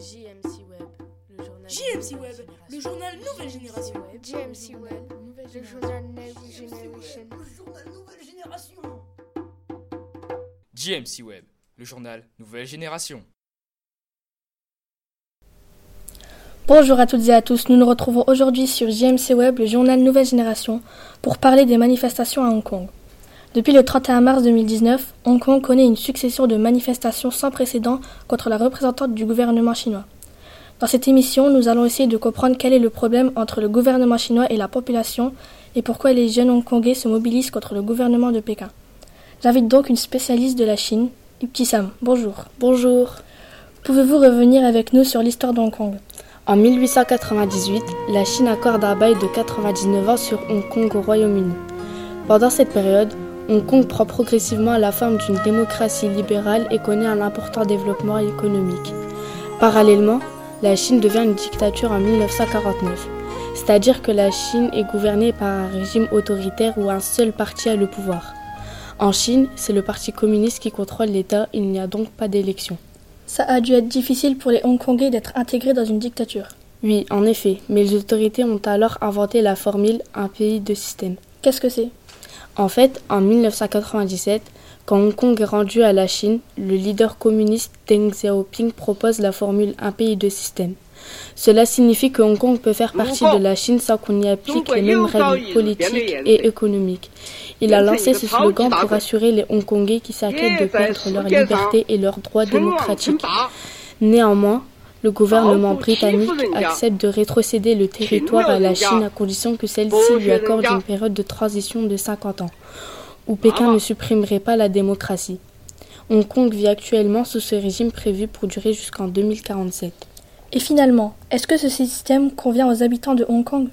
JMC Web, le journal. JMC Web, le journal Nouvelle Génération. JMC Web, le journal Nouvelle Génération. Nouvelle Génération. JMC Web, le journal Nouvelle Génération. Bonjour à toutes et à tous, nous nous retrouvons aujourd'hui sur JMC Web, le journal Nouvelle Génération, pour parler des manifestations à Hong Kong. Depuis le 31 mars 2019, Hong Kong connaît une succession de manifestations sans précédent contre la représentante du gouvernement chinois. Dans cette émission, nous allons essayer de comprendre quel est le problème entre le gouvernement chinois et la population et pourquoi les jeunes hongkongais se mobilisent contre le gouvernement de Pékin. J'invite donc une spécialiste de la Chine, Sam. Bonjour. Bonjour. Pouvez-vous revenir avec nous sur l'histoire de Hong Kong? En 1898, la Chine accorde un bail de 99 ans sur Hong Kong au Royaume-Uni. Pendant cette période, Hong Kong prend progressivement la forme d'une démocratie libérale et connaît un important développement économique. Parallèlement, la Chine devient une dictature en 1949, c'est-à-dire que la Chine est gouvernée par un régime autoritaire où un seul parti a le pouvoir. En Chine, c'est le Parti communiste qui contrôle l'État, il n'y a donc pas d'élection. Ça a dû être difficile pour les Hongkongais d'être intégrés dans une dictature. Oui, en effet, mais les autorités ont alors inventé la formule un pays de système. Qu'est-ce que c'est? En fait, en 1997, quand Hong Kong est rendu à la Chine, le leader communiste Deng Xiaoping propose la formule un pays de système. Cela signifie que Hong Kong peut faire partie de la Chine sans qu'on y applique les mêmes règles politiques et économiques. Il a lancé ce slogan pour assurer les Hongkongais qui s'inquiètent de perdre leur liberté et leurs droits démocratiques. Néanmoins, le gouvernement britannique accepte de rétrocéder le territoire à la Chine à condition que celle-ci lui accorde une période de transition de 50 ans, où Pékin ne supprimerait pas la démocratie. Hong Kong vit actuellement sous ce régime prévu pour durer jusqu'en 2047. Et finalement, est-ce que ce système convient aux habitants de Hong Kong?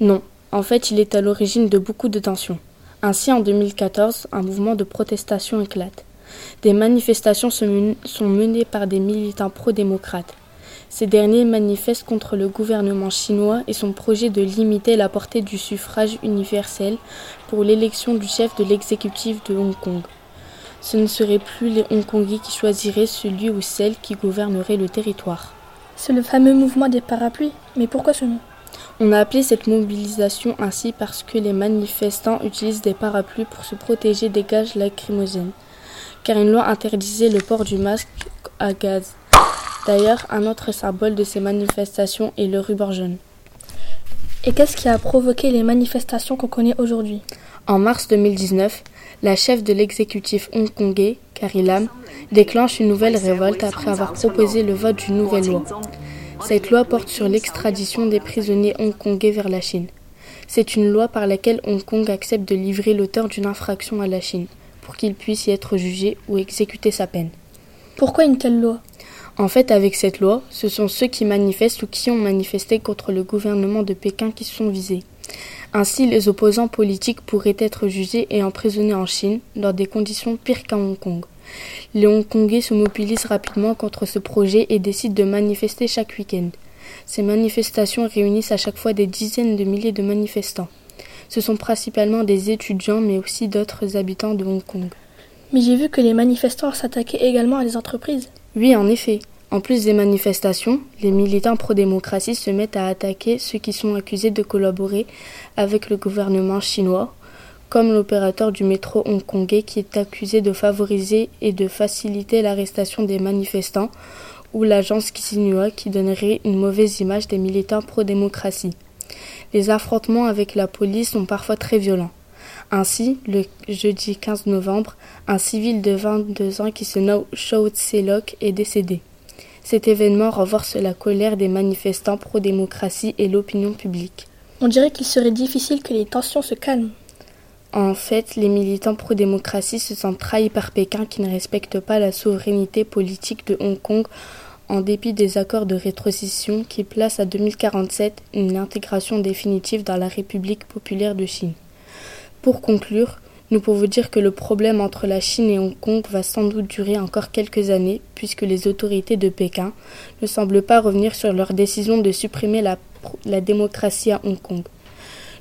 Non, en fait, il est à l'origine de beaucoup de tensions. Ainsi, en 2014, un mouvement de protestation éclate. Des manifestations sont menées par des militants pro-démocrates. Ces derniers manifestent contre le gouvernement chinois et son projet de limiter la portée du suffrage universel pour l'élection du chef de l'exécutif de Hong Kong. Ce ne seraient plus les Hongkongais qui choisiraient celui ou celle qui gouvernerait le territoire. C'est le fameux mouvement des parapluies, mais pourquoi ce nom? On a appelé cette mobilisation ainsi parce que les manifestants utilisent des parapluies pour se protéger des gages lacrymogènes, car une loi interdisait le port du masque à gaz. D'ailleurs, un autre symbole de ces manifestations est le ruban jaune. Et qu'est-ce qui a provoqué les manifestations qu'on connaît aujourd'hui? En mars 2019, la chef de l'exécutif hongkongais, Carrie Lam, déclenche une nouvelle révolte après avoir proposé le vote d'une nouvelle loi. Cette loi porte sur l'extradition des prisonniers hongkongais vers la Chine. C'est une loi par laquelle Hong Kong accepte de livrer l'auteur d'une infraction à la Chine pour qu'il puisse y être jugé ou exécuter sa peine. Pourquoi une telle loi? En fait, avec cette loi, ce sont ceux qui manifestent ou qui ont manifesté contre le gouvernement de Pékin qui sont visés. Ainsi, les opposants politiques pourraient être jugés et emprisonnés en Chine dans des conditions pires qu'à Hong Kong. Les Hongkongais se mobilisent rapidement contre ce projet et décident de manifester chaque week-end. Ces manifestations réunissent à chaque fois des dizaines de milliers de manifestants. Ce sont principalement des étudiants mais aussi d'autres habitants de Hong Kong. Mais j'ai vu que les manifestants s'attaquaient également à des entreprises. Oui, en effet. En plus des manifestations, les militants pro-démocratie se mettent à attaquer ceux qui sont accusés de collaborer avec le gouvernement chinois, comme l'opérateur du métro hongkongais qui est accusé de favoriser et de faciliter l'arrestation des manifestants, ou l'agence Xinhua qui donnerait une mauvaise image des militants pro-démocratie. Les affrontements avec la police sont parfois très violents. Ainsi, le jeudi 15 novembre, un civil de 22 ans qui se nomme Shou Tse-lok est décédé. Cet événement renforce la colère des manifestants pro-démocratie et l'opinion publique. On dirait qu'il serait difficile que les tensions se calment. En fait, les militants pro-démocratie se sentent trahis par Pékin qui ne respecte pas la souveraineté politique de Hong Kong en dépit des accords de rétrocession qui placent à 2047 une intégration définitive dans la République populaire de Chine. Pour conclure, nous pouvons dire que le problème entre la Chine et Hong Kong va sans doute durer encore quelques années, puisque les autorités de Pékin ne semblent pas revenir sur leur décision de supprimer la, démocratie à Hong Kong.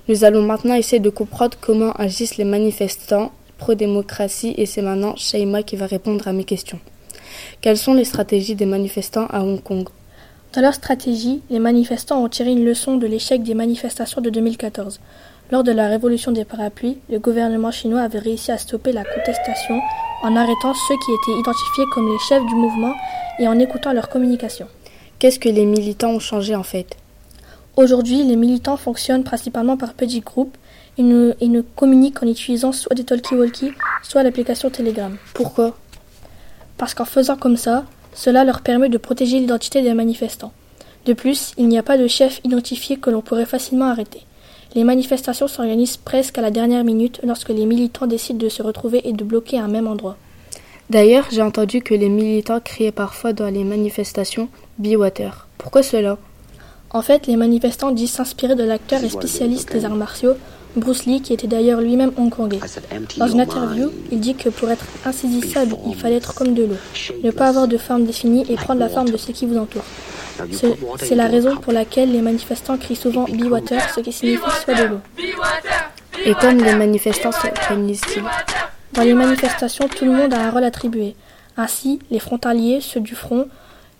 Nous allons maintenant essayer de comprendre comment agissent les manifestants pro-démocratie et c'est maintenant Shaima qui va répondre à mes questions. Quelles sont les stratégies des manifestants à Hong Kong? Dans leur stratégie, les manifestants ont tiré une leçon de l'échec des manifestations de 2014. Lors de la révolution des parapluies, le gouvernement chinois avait réussi à stopper la contestation en arrêtant ceux qui étaient identifiés comme les chefs du mouvement et en écoutant leurs communications. Qu'est-ce que les militants ont changé en fait? Aujourd'hui, les militants fonctionnent principalement par petits groupes et ne, communiquent en utilisant soit des talkie-walkie, soit l'application Telegram. Pourquoi? Parce qu'en faisant comme ça, cela leur permet de protéger l'identité des manifestants. De plus, il n'y a pas de chef identifié que l'on pourrait facilement arrêter. Les manifestations s'organisent presque à la dernière minute lorsque les militants décident de se retrouver et de bloquer un même endroit. D'ailleurs, j'ai entendu que les militants criaient parfois dans les manifestations Be Water. Pourquoi cela? En fait, les manifestants disent s'inspirer de l'acteur et spécialiste des arts martiaux Bruce Lee, qui était d'ailleurs lui-même hongkongais. Dans une interview, il dit que pour être insaisissable, il fallait être comme de l'eau, ne pas avoir de forme définie et prendre la forme de ce qui vous entoure. C'est la raison pour laquelle les manifestants crient souvent Be Water, ce qui signifie soit de l'eau. Et comme les manifestants s'organisent-ils Dans les manifestations, tout le monde a un rôle attribué. Ainsi, les frontaliers, ceux du front,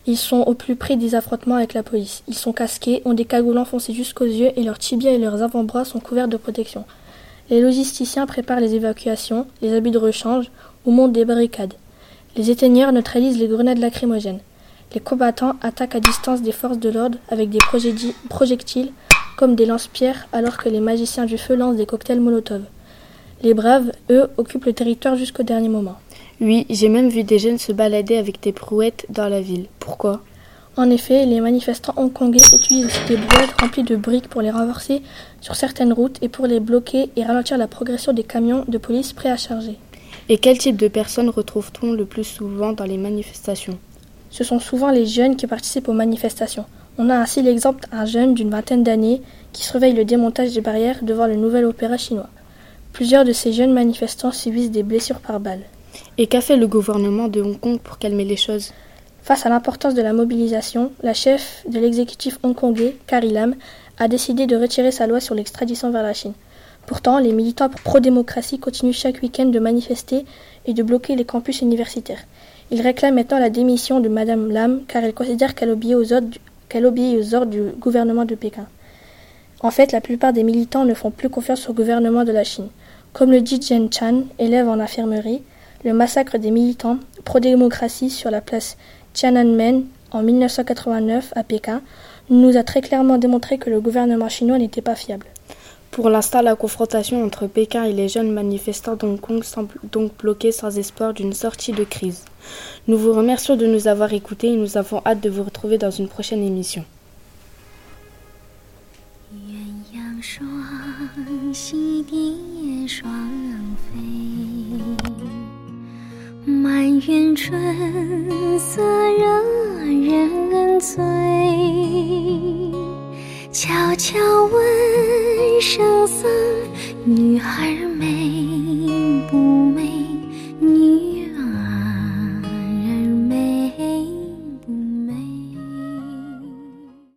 ils sont au plus près des affrontements avec la police. Ils sont casqués, ont des cagoules enfoncées jusqu'aux yeux et leurs tibias et leurs avant-bras sont couverts de protection. Les logisticiens préparent les évacuations, les habits de rechange ou montent des barricades. Les éteigneurs neutralisent les grenades lacrymogènes. Les combattants attaquent à distance des forces de l'ordre avec des projectiles comme des lance-pierres alors que les magiciens du feu lancent des cocktails Molotov. Les braves, eux, occupent le territoire jusqu'au dernier moment. Oui, j'ai même vu des jeunes se balader avec des brouettes dans la ville. Pourquoi? En effet, les manifestants hongkongais utilisent aussi des brouettes remplies de briques pour les renverser sur certaines routes et pour les bloquer et ralentir la progression des camions de police prêts à charger. Et quel type de personnes retrouve-t-on le plus souvent dans les manifestations? Ce sont souvent les jeunes qui participent aux manifestations. On a ainsi l'exemple d'un jeune d'une vingtaine d'années qui surveille le démontage des barrières devant le nouvel opéra chinois. Plusieurs de ces jeunes manifestants subissent des blessures par balle. Et qu'a fait le gouvernement de Hong Kong pour calmer les choses? Face à l'importance de la mobilisation, la chef de l'exécutif hongkongais, Carrie Lam, a décidé de retirer sa loi sur l'extradition vers la Chine. Pourtant, les militants pro-démocratie continuent chaque week-end de manifester et de bloquer les campus universitaires. Ils réclament maintenant la démission de Madame Lam car ils considèrent qu'elle obéit aux ordres du, obéit aux ordres du gouvernement de Pékin. En fait, la plupart des militants ne font plus confiance au gouvernement de la Chine. Comme le dit Jen Chan, élève en infirmerie, le massacre des militants pro-démocratie sur la place Tiananmen en 1989 à Pékin nous a très clairement démontré que le gouvernement chinois n'était pas fiable. Pour l'instant, la confrontation entre Pékin et les jeunes manifestants d'Hong Kong semble donc bloquée sans espoir d'une sortie de crise. Nous vous remercions de nous avoir écoutés et nous avons hâte de vous retrouver dans une prochaine émission. 鸳鸯双栖蝶双飞，满园春色惹人醉。悄悄问 声色，女孩。